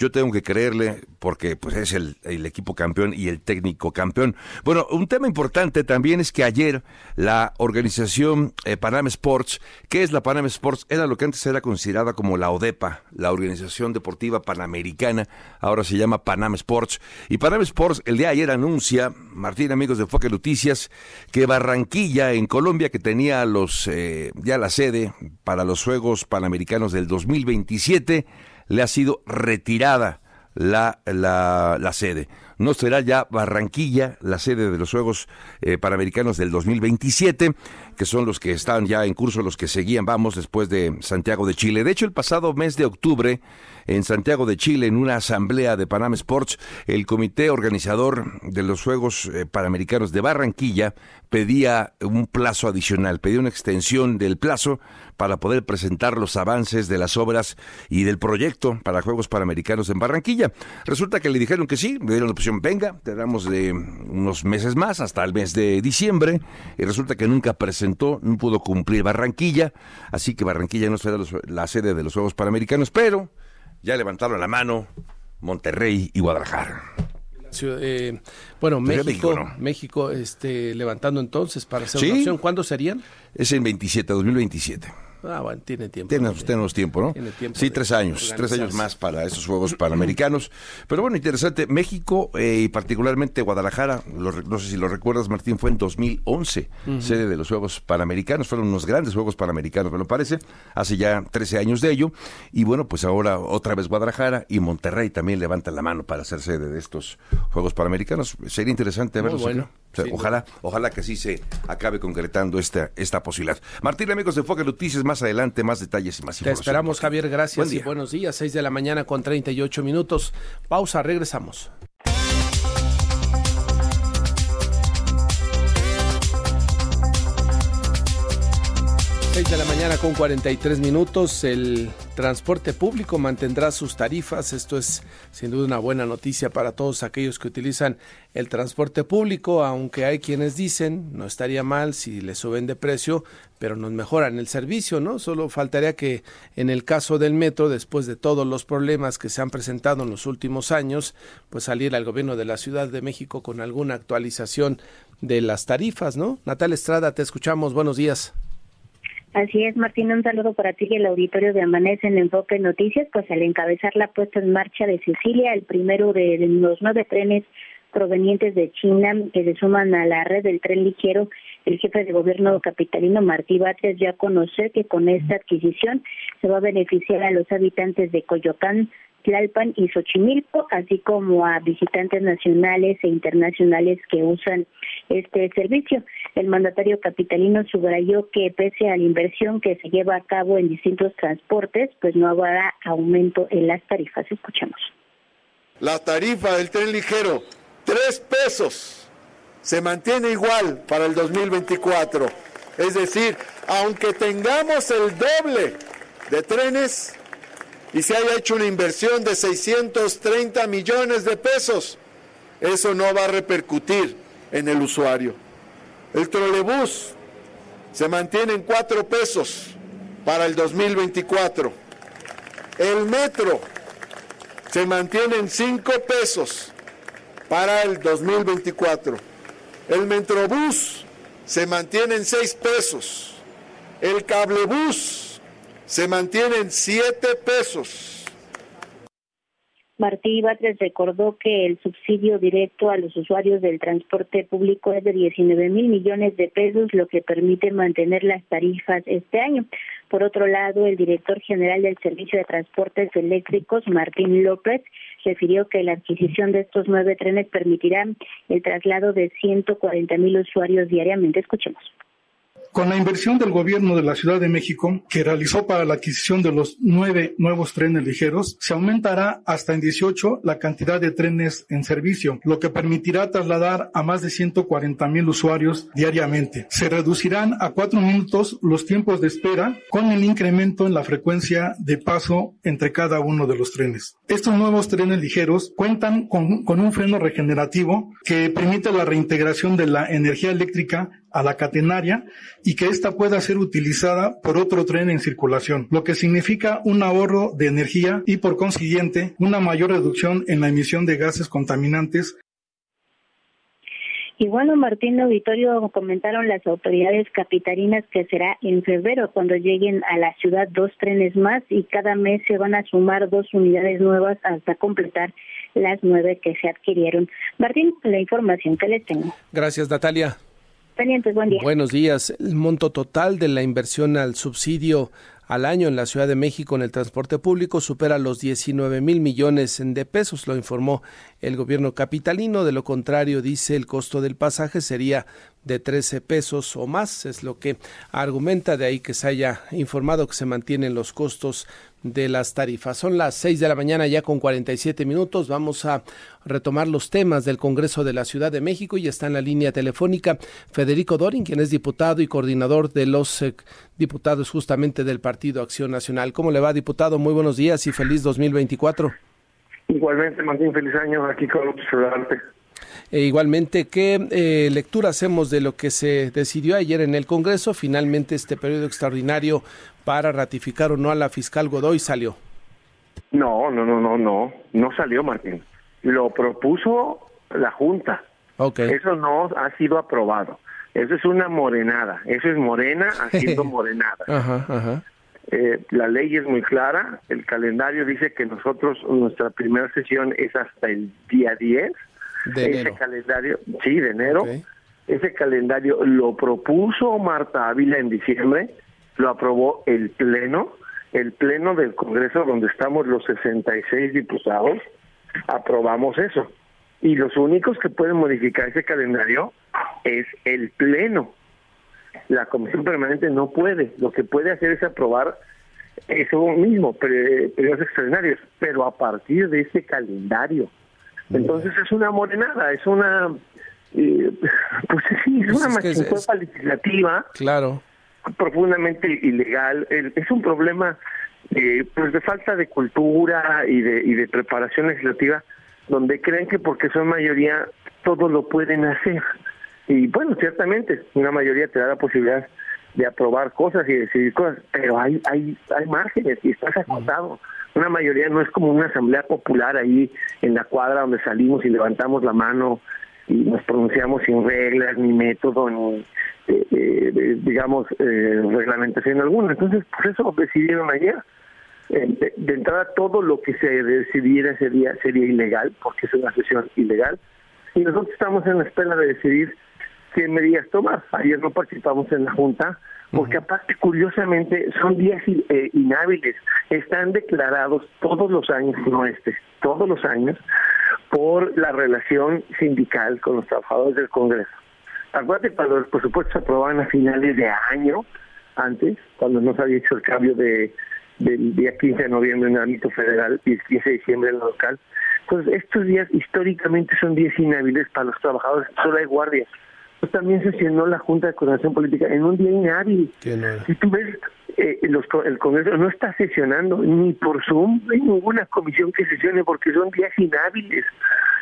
yo tengo que creerle porque pues es el, equipo campeón y el técnico campeón. Bueno, un tema importante también es que ayer la organización eh, Panam Sports, ¿qué es la Panam Sports? Era lo que antes era considerada como la ODEPA, la Organización Deportiva Panamericana, ahora se llama Panam Sports. Y Panam Sports el día de ayer anuncia, Martín, amigos de Foque Noticias, que Barranquilla en Colombia, que tenía los eh, ya la sede para los Juegos Panamericanos del 2027, le ha sido retirada la, la, sede. No será ya Barranquilla la sede de los Juegos eh, Panamericanos del 2027, que son los que están ya en curso, los que seguían, vamos, después de Santiago de Chile. De hecho, el pasado mes de octubre, en Santiago de Chile, en una asamblea de Panam Sports, el comité organizador de los Juegos eh, Panamericanos de Barranquilla pedía un plazo adicional, pedía una extensión del plazo para poder presentar los avances de las obras y del proyecto para Juegos Panamericanos en Barranquilla. Resulta que le dijeron que sí, le dieron la opción, venga, te damos de unos meses más hasta el mes de diciembre, y resulta que nunca presentó, no pudo cumplir Barranquilla, así que Barranquilla no será la sede de los Juegos Panamericanos, pero ya levantaron la mano Monterrey y Guadalajara. Eh, bueno, México, México, este, levantando entonces para hacer una opción. ¿Cuándo serían? Es en 27, 2027. Ah, bueno, tiene tiempo. Tenemos, tiempo, ¿no? sí, tres años, tres años más para esos Juegos Panamericanos. Pero bueno, interesante. México eh, y particularmente Guadalajara, no sé si lo recuerdas, Martín, fue en 2011, sede de los Juegos Panamericanos. Fueron unos grandes Juegos Panamericanos, me lo parece, hace ya 13 años de ello. Y bueno, pues ahora otra vez Guadalajara y Monterrey también levantan la mano para ser sede de estos Juegos Panamericanos. Sería interesante verlos. Bueno. ojalá, ojalá que así se acabe concretando esta, esta posibilidad. Martín, amigos de Enfoque Noticias, más adelante más detalles y más información. Te esperamos, Javier. Gracias y buenos días. 6 de la mañana con 38 minutos. Pausa, regresamos. 6 de la mañana con 43 minutos. El transporte público mantendrá sus tarifas. Esto es sin duda una buena noticia para todos aquellos que utilizan el transporte público, aunque hay quienes dicen no estaría mal si le suben de precio, pero nos mejoran el servicio, ¿no? Solo faltaría que en el caso del metro, después de todos los problemas que se han presentado en los últimos años, pues saliera el gobierno de la Ciudad de México con alguna actualización de las tarifas, ¿no? Natal Estrada, te escuchamos. Buenos días. Así es, Martín, un saludo para ti y el auditorio de Amanece en Enfoque Noticias, pues al encabezar la puesta en marcha de Sicilia, el primero de los nueve trenes provenientes de China que se suman a la red del tren ligero, el jefe de gobierno capitalino Martí Batres ya conocer que con esta adquisición se va a beneficiar a los habitantes de Coyoacán, Tlalpan y Xochimilco, así como a visitantes nacionales e internacionales que usan este servicio. El mandatario capitalino subrayó que pese a la inversión que se lleva a cabo en distintos transportes, pues no habrá aumento en las tarifas. Escuchemos. La tarifa del tren ligero, tres pesos, se mantiene igual para el 2024. Es decir, aunque tengamos el doble de trenes, y se haya hecho una inversión de 630 millones de pesos, eso no va a repercutir en el usuario. El trolebús se mantiene en cuatro pesos para el 2024. El metro se mantiene en cinco pesos para el 2024. El metrobús se mantiene en seis pesos. El cablebús se mantienen siete pesos. Martí Batres recordó que el subsidio directo a los usuarios del transporte público es de 19 mil millones de pesos, lo que permite mantener las tarifas este año. Por otro lado, el director general del Servicio de Transportes Eléctricos, Martín López, refirió que la adquisición de estos nueve trenes permitirá el traslado de 140 mil usuarios diariamente. Escuchemos Con la inversión del gobierno de la Ciudad de México, que realizó para la adquisición de los nueve nuevos trenes ligeros, se aumentará hasta en 18 la cantidad de trenes en servicio, lo que permitirá trasladar a más de 140 mil usuarios diariamente. Se reducirán a cuatro minutos los tiempos de espera con el incremento en la frecuencia de paso entre cada uno de los trenes. Estos nuevos trenes ligeros cuentan con, con un freno regenerativo que permite la reintegración de la energía eléctrica a la catenaria y que ésta pueda ser utilizada por otro tren en circulación, lo que significa un ahorro de energía y por consiguiente una mayor reducción en la emisión de gases contaminantes y bueno, Martín Auditorio comentaron las autoridades capitalinas que será en febrero cuando lleguen a la ciudad dos trenes más y cada mes se van a sumar dos unidades nuevas hasta completar las nueve que se adquirieron. Martín, la información que les tengo. Gracias, Natalia. Buenos días. El monto total de la inversión al subsidio al año en la Ciudad de México en el transporte público supera los 19 mil millones de pesos, lo informó el gobierno capitalino. De lo contrario, dice el costo del pasaje sería de 13 pesos o más, es lo que argumenta, de ahí que se haya informado que se mantienen los costos de las tarifas. Son las 6 de la mañana ya con 47 minutos. Vamos a retomar los temas del Congreso de la Ciudad de México y está en la línea telefónica Federico Dorin, quien es diputado y coordinador de los eh, diputados justamente del Partido Acción Nacional. ¿Cómo le va, diputado? Muy buenos días y feliz 2024. Igualmente, Martín, feliz año aquí con otros e igualmente, ¿qué eh, lectura hacemos de lo que se decidió ayer en el Congreso? Finalmente, este periodo extraordinario para ratificar o no a la fiscal Godoy salió. No, no, no, no, no, no salió, Martín. Lo propuso la Junta. Okay. Eso no ha sido aprobado. Eso es una morenada. Eso es morena haciendo morenada. Ajá, ajá. Eh, la ley es muy clara. El calendario dice que nosotros, nuestra primera sesión es hasta el día 10 de ese calendario, sí, de enero. Ese calendario lo propuso Marta Ávila en diciembre, lo aprobó el Pleno, el Pleno del Congreso donde estamos los 66 diputados, aprobamos eso. Y los únicos que pueden modificar ese calendario es el Pleno. La Comisión Permanente no puede, lo que puede hacer es aprobar eso mismo, periodos extraordinarios, pero a partir de ese calendario. Entonces es una morenada, es una, eh, pues sí, es pues una legislativa. Claro. Profundamente ilegal. Es un problema eh, pues de falta de cultura y de, y de preparación legislativa, donde creen que porque son mayoría todo lo pueden hacer. Y bueno, ciertamente, una mayoría te da la posibilidad de aprobar cosas y decidir cosas, pero hay hay hay márgenes y estás acotado una mayoría no es como una asamblea popular ahí en la cuadra donde salimos y levantamos la mano y nos pronunciamos sin reglas ni método ni eh, eh, digamos eh, reglamentación alguna. Entonces por eso decidieron ayer de, de, entrada todo lo que se decidiera sería sería ilegal porque es una sesión ilegal. Y nosotros estamos en la espera de decidir qué medidas tomar. Ayer no participamos en la junta porque aparte curiosamente son días eh, inhábiles, están declarados todos los años, no este, todos los años, por la relación sindical con los trabajadores del Congreso. Acuérdate cuando los presupuestos se aprobaban a finales de año, antes, cuando no se había hecho el cambio de del día 15 de noviembre en el ámbito federal y el 15 de diciembre en el local. Entonces, estos días históricamente son días inhábiles para los trabajadores, solo hay guardias pues también sesionó la Junta de Coordinación Política en un día inhábil. Si tú ves, eh, el Congreso no está sesionando ni por Zoom, no hay ninguna comisión que sesione porque son días inhábiles.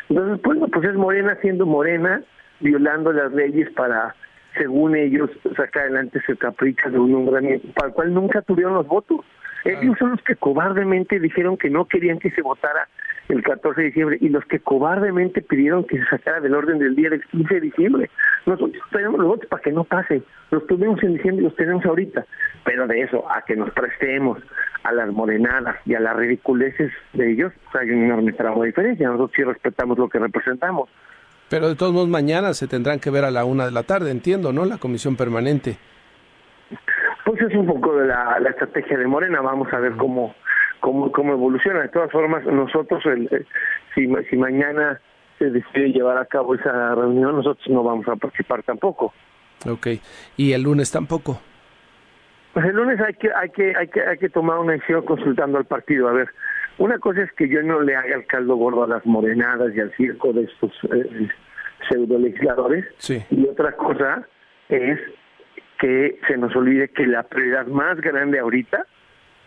Entonces, bueno, pues es Morena siendo Morena, violando las leyes para, según ellos, sacar adelante ese capricho de un nombramiento para el cual nunca tuvieron los votos. Ellos son los que cobardemente dijeron que no querían que se votara el 14 de diciembre y los que cobardemente pidieron que se sacara del orden del día del 15 de diciembre. Nosotros tenemos los votos para que no pase. Los tuvimos en diciembre y los tenemos ahorita. Pero de eso, a que nos prestemos a las morenadas y a las ridiculeces de ellos, pues hay un enorme trabajo de diferencia. Nosotros sí respetamos lo que representamos. Pero de todos modos, mañana se tendrán que ver a la una de la tarde, entiendo, ¿no? La comisión permanente. Pues es un poco de la, la estrategia de Morena. Vamos a ver cómo cómo, cómo evoluciona. De todas formas, nosotros, el, eh, si, si mañana se decide llevar a cabo esa reunión, nosotros no vamos a participar tampoco. Ok, ¿y el lunes tampoco? Pues el lunes hay que, hay que, hay que, hay que tomar una decisión consultando al partido. A ver, una cosa es que yo no le haga el caldo gordo a las morenadas y al circo de estos eh, pseudo legisladores. Y otra cosa es que se nos olvide que la prioridad más grande ahorita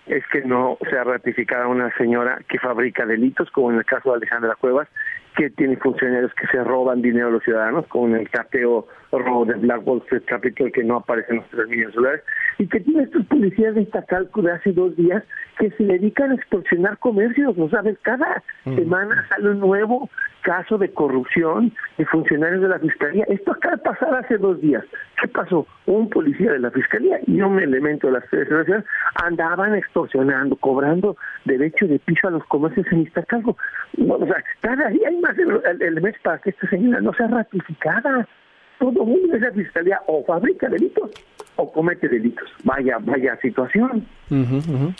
es que no sea ratificada una señora que fabrica delitos, como en el caso de Alejandra Cuevas, que tiene funcionarios que se roban dinero a los ciudadanos, como en el cateo robo de Black Wall Street Capital, que no aparece en los tres millones solares, y que tiene estos policías de Iztacalco de hace dos días que se dedican a extorsionar comercios, ¿no sabes? Cada semana sale un nuevo caso de corrupción de funcionarios de la Fiscalía. Esto acaba de pasar hace dos días. ¿Qué pasó? Un policía de la Fiscalía y un elemento de la Federación andaban extorsionando, cobrando derecho de piso a los comercios en Iztacalco. o sea, cada día hay más elementos para que esta señora no sea ratificada todo mundo de esa fiscalía o fabrica delitos o comete delitos. Vaya, vaya situación.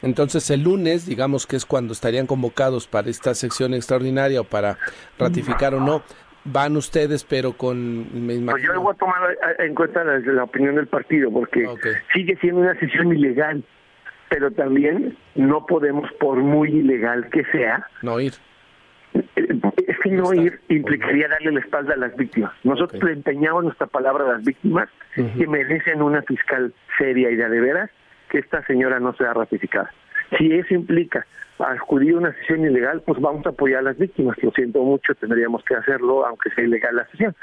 Entonces el lunes, digamos que es cuando estarían convocados para esta sección extraordinaria o para ratificar o no, van ustedes, pero con... Pues yo voy a tomar en cuenta la, opinión del partido, porque sigue siendo una sesión ilegal, pero también no podemos, por muy ilegal que sea, no ir es que no ir implicaría darle la espalda a las víctimas. Nosotros le empeñamos nuestra palabra a las víctimas que merecen una fiscal seria y de, de veras que esta señora no sea ratificada. Si eso implica acudir a una sesión ilegal, pues vamos a apoyar a las víctimas. Lo siento mucho, tendríamos que hacerlo, aunque sea ilegal la sesión.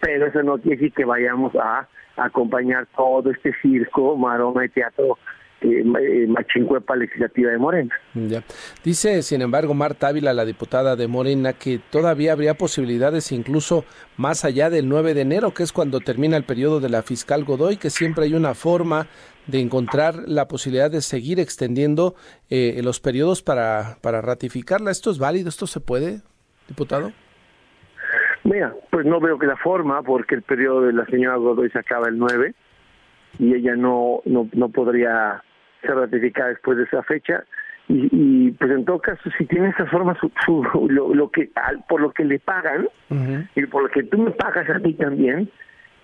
Pero eso no quiere decir que vayamos a acompañar todo este circo, maroma y teatro eh, eh, machincuepa legislativa de Morena. Ya. Dice, sin embargo, Marta Ávila, la diputada de Morena, que todavía habría posibilidades incluso más allá del 9 de enero, que es cuando termina el periodo de la fiscal Godoy, que siempre hay una forma de encontrar la posibilidad de seguir extendiendo eh, los periodos para, para ratificarla. ¿Esto es válido? ¿Esto se puede, diputado? Mira, pues no veo que la forma, porque el periodo de la señora Godoy se acaba el 9 y ella no, no, no podría ser ratificada después de esa fecha. Y, y, pues en todo caso si tiene esa forma su, lo, lo, que por lo que le pagan y por lo que tú me pagas a mí también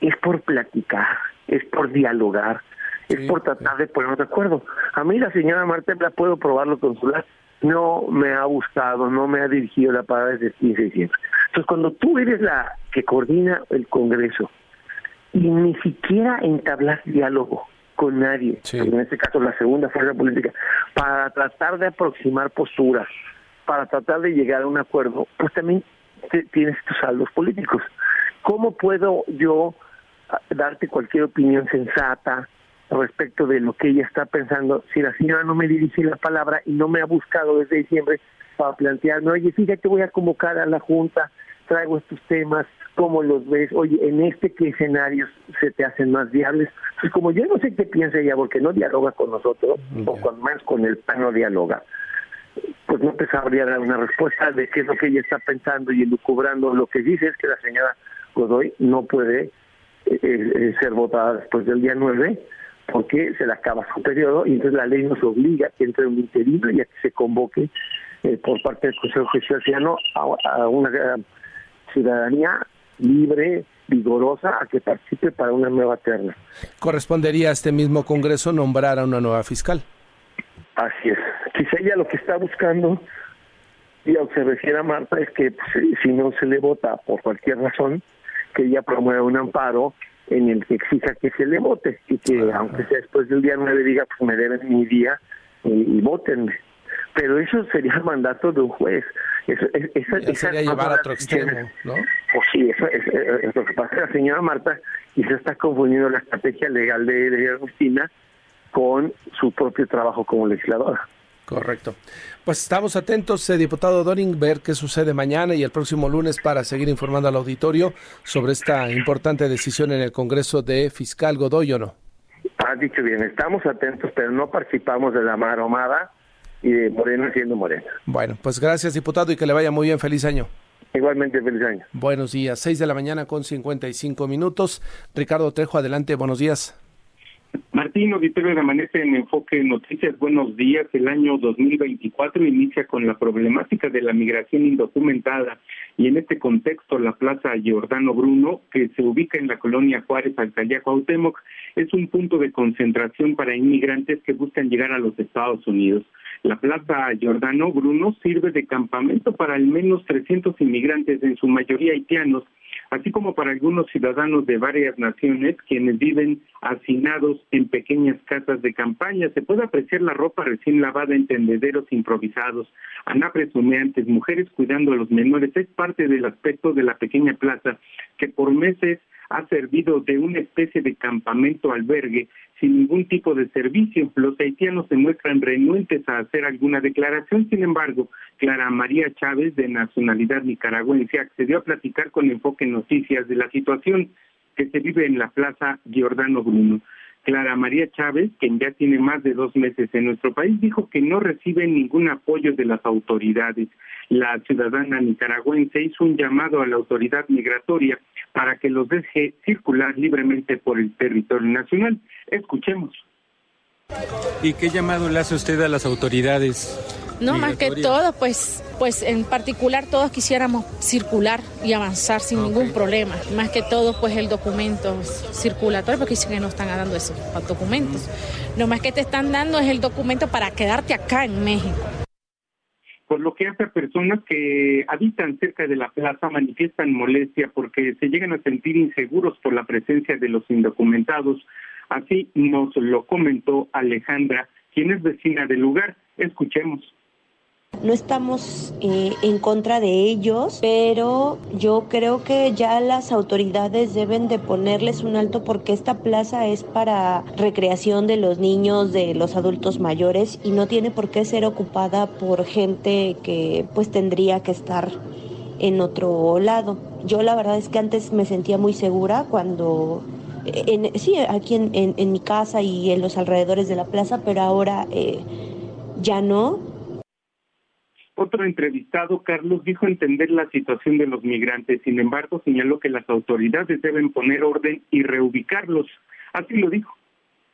es por platicar es por dialogar es por tratar de ponernos de acuerdo. A mí la señora Marta la puedo probarlo consular no me ha gustado no me ha dirigido la palabra desde el 15 de diciembre. Entonces cuando tú eres la que coordina el Congreso y ni siquiera entablas diálogo con nadie, en este caso la segunda fuerza política, para tratar de aproximar posturas, para tratar de llegar a un acuerdo, pues también tienes tus saldos políticos. ¿Cómo puedo yo ah, darte cualquier opinión sensata respecto de lo que ella está pensando si la señora no me dirige la palabra y no me ha buscado desde diciembre para plantearme, oye, fíjate, voy a convocar a la Junta, traigo estos temas, cómo los ves, oye, en este qué escenarios se te hacen más viables. Pues como yo no sé qué piensa ella, porque no dialoga con nosotros, o con más con el PAN no dialoga, pues no te sabría dar una respuesta de qué es lo que ella está pensando y elucubrando. Lo que dice es que la señora Godoy no puede eh, eh, ser votada después del día 9 porque se le acaba su periodo y entonces la ley nos obliga a que entre un interino y a que se convoque eh, por parte del Consejo Judicial a, a una ciudadanía libre, vigorosa, a que participe para una nueva terna. Correspondería a este mismo Congreso nombrar a una nueva fiscal. Así es. Quizá ella lo que está buscando, y a lo que se refiere a Marta, es que pues, si no se le vota por cualquier razón, que ella promueva un amparo en el que exija que se le vote y que aunque sea después del día 9 diga pues me deben mi día y, y votenme pero eso sería el mandato de un juez. Eso, esa, sería llevar a otro extremo, ¿no? Pues sí, eso es, lo que pasa. La señora Marta se está confundiendo la estrategia legal de, de Agustina con su propio trabajo como legisladora. Correcto. Pues estamos atentos, eh, diputado Doring, ver qué sucede mañana y el próximo lunes para seguir informando al auditorio sobre esta importante decisión en el Congreso de Fiscal Godoy, ¿o no? Has dicho bien, estamos atentos, pero no participamos de la maromada y de Morena siendo Morena. Bueno, pues gracias, diputado, y que le vaya muy bien. Feliz año. Igualmente, feliz año. Buenos días, seis de la mañana con 55 minutos. Ricardo Trejo, adelante, buenos días. Martín, auditorio de Amanece en Enfoque Noticias, buenos días. El año 2024 inicia con la problemática de la migración indocumentada y en este contexto la Plaza Giordano Bruno, que se ubica en la colonia Juárez, Alcaldía Cuauhtémoc, es un punto de concentración para inmigrantes que buscan llegar a los Estados Unidos. La Plaza Giordano Bruno sirve de campamento para al menos 300 inmigrantes, en su mayoría haitianos, así como para algunos ciudadanos de varias naciones quienes viven hacinados en pequeñas casas de campaña. Se puede apreciar la ropa recién lavada en tendederos improvisados, anapres humeantes, mujeres cuidando a los menores. Es parte del aspecto de la pequeña plaza que por meses ha servido de una especie de campamento albergue sin ningún tipo de servicio. Los haitianos se muestran renuentes a hacer alguna declaración, sin embargo, Clara María Chávez, de nacionalidad nicaragüense, accedió a platicar con Enfoque Noticias de la situación que se vive en la Plaza Giordano Bruno. Clara María Chávez, quien ya tiene más de dos meses en nuestro país, dijo que no recibe ningún apoyo de las autoridades. La ciudadana nicaragüense hizo un llamado a la autoridad migratoria para que los deje circular libremente por el territorio nacional. Escuchemos. ¿Y qué llamado le hace usted a las autoridades? No, más que todo, pues, pues en particular todos quisiéramos circular y avanzar sin ningún problema. Más que todo, pues el documento circulatorio, porque dicen que no están dando esos documentos. Lo más que te están dando es el documento para quedarte acá en México. Por lo que hace personas que habitan cerca de la plaza manifiestan molestia porque se llegan a sentir inseguros por la presencia de los indocumentados. Así nos lo comentó Alejandra, quien es vecina del lugar. Escuchemos. No estamos eh, en contra de ellos, pero yo creo que ya las autoridades deben de ponerles un alto porque esta plaza es para recreación de los niños, de los adultos mayores y no tiene por qué ser ocupada por gente que pues tendría que estar en otro lado. Yo la verdad es que antes me sentía muy segura cuando en, sí, aquí en, mi casa y en los alrededores de la plaza, pero ahora eh, ya no. Otro entrevistado, Carlos, dijo entender la situación de los migrantes, sin embargo señaló que las autoridades deben poner orden y reubicarlos. Así lo dijo.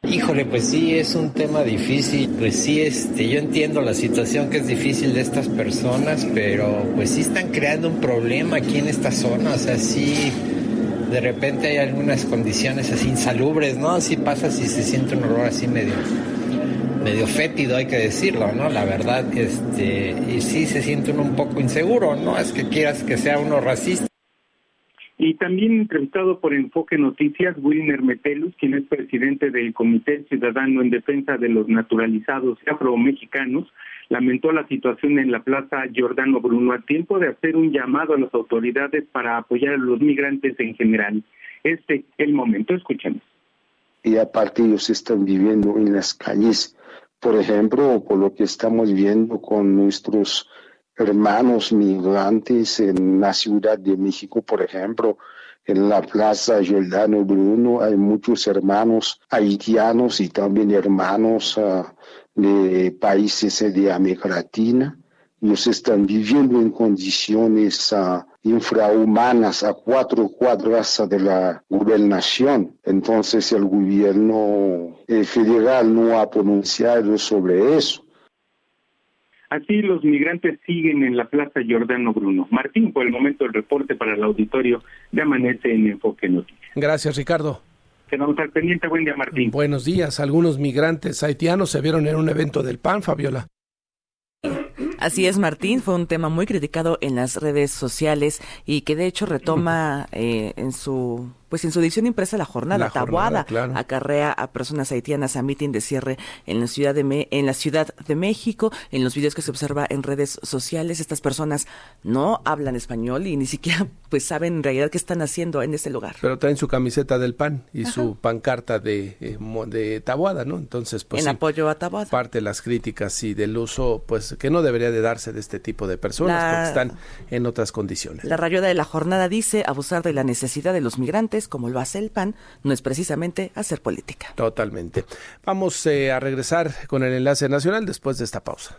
Híjole, pues sí, es un tema difícil. Pues sí, este, yo entiendo la situación que es difícil de estas personas, pero pues sí están creando un problema aquí en esta zona. O sea, sí, de repente hay algunas condiciones así insalubres, ¿no? Así pasa si se siente un olor así medio medio fétido, hay que decirlo, ¿no? La verdad, este, y sí se siente uno un poco inseguro, no es que quieras que sea uno racista. Y también entrevistado por Enfoque Noticias, Wilmer Metelus, quien es presidente del Comité Ciudadano en Defensa de los Naturalizados Afro-Mexicanos, lamentó la situación en la Plaza Giordano Bruno a tiempo de hacer un llamado a las autoridades para apoyar a los migrantes en general. Este el momento, escuchemos. Y aparte ellos están viviendo en las calles por ejemplo, por lo que estamos viendo con nuestros hermanos migrantes en la Ciudad de México, por ejemplo, en la Plaza Giordano Bruno hay muchos hermanos haitianos y también hermanos ah, de países de América Latina. Ellos están viviendo en condiciones uh, infrahumanas a cuatro cuadras de la gobernación. Entonces el gobierno federal no ha pronunciado sobre eso. Así los migrantes siguen en la Plaza Giordano Bruno. Martín, por el momento el reporte para el auditorio de Amanece en Enfoque Noticias. Gracias, Ricardo. Quedamos al pendiente. Buen día, Martín. Buenos días. Algunos migrantes haitianos se vieron en un evento del PAN, Fabiola. Así es, Martín, fue un tema muy criticado en las redes sociales y que de hecho retoma eh, en su pues en su edición impresa la jornada la Tabuada acarrea a personas haitianas a mitin de cierre en la ciudad de en la ciudad de México. En los videos que se observa en redes sociales, estas personas no hablan español y ni siquiera [laughs] pues saben en realidad qué están haciendo en ese lugar. Pero traen su camiseta del PAN y su pancarta de, eh, de Tabuada, ¿no? Entonces, pues en apoyo a Tabuada. Parte de las críticas y del uso, pues que no debería de darse de este tipo de personas porque están en otras condiciones. La rayuda de la jornada dice abusar de la necesidad de los migrantes como lo hace el PAN, no es precisamente hacer política. Totalmente. Vamos eh, a regresar con el enlace nacional después de esta pausa.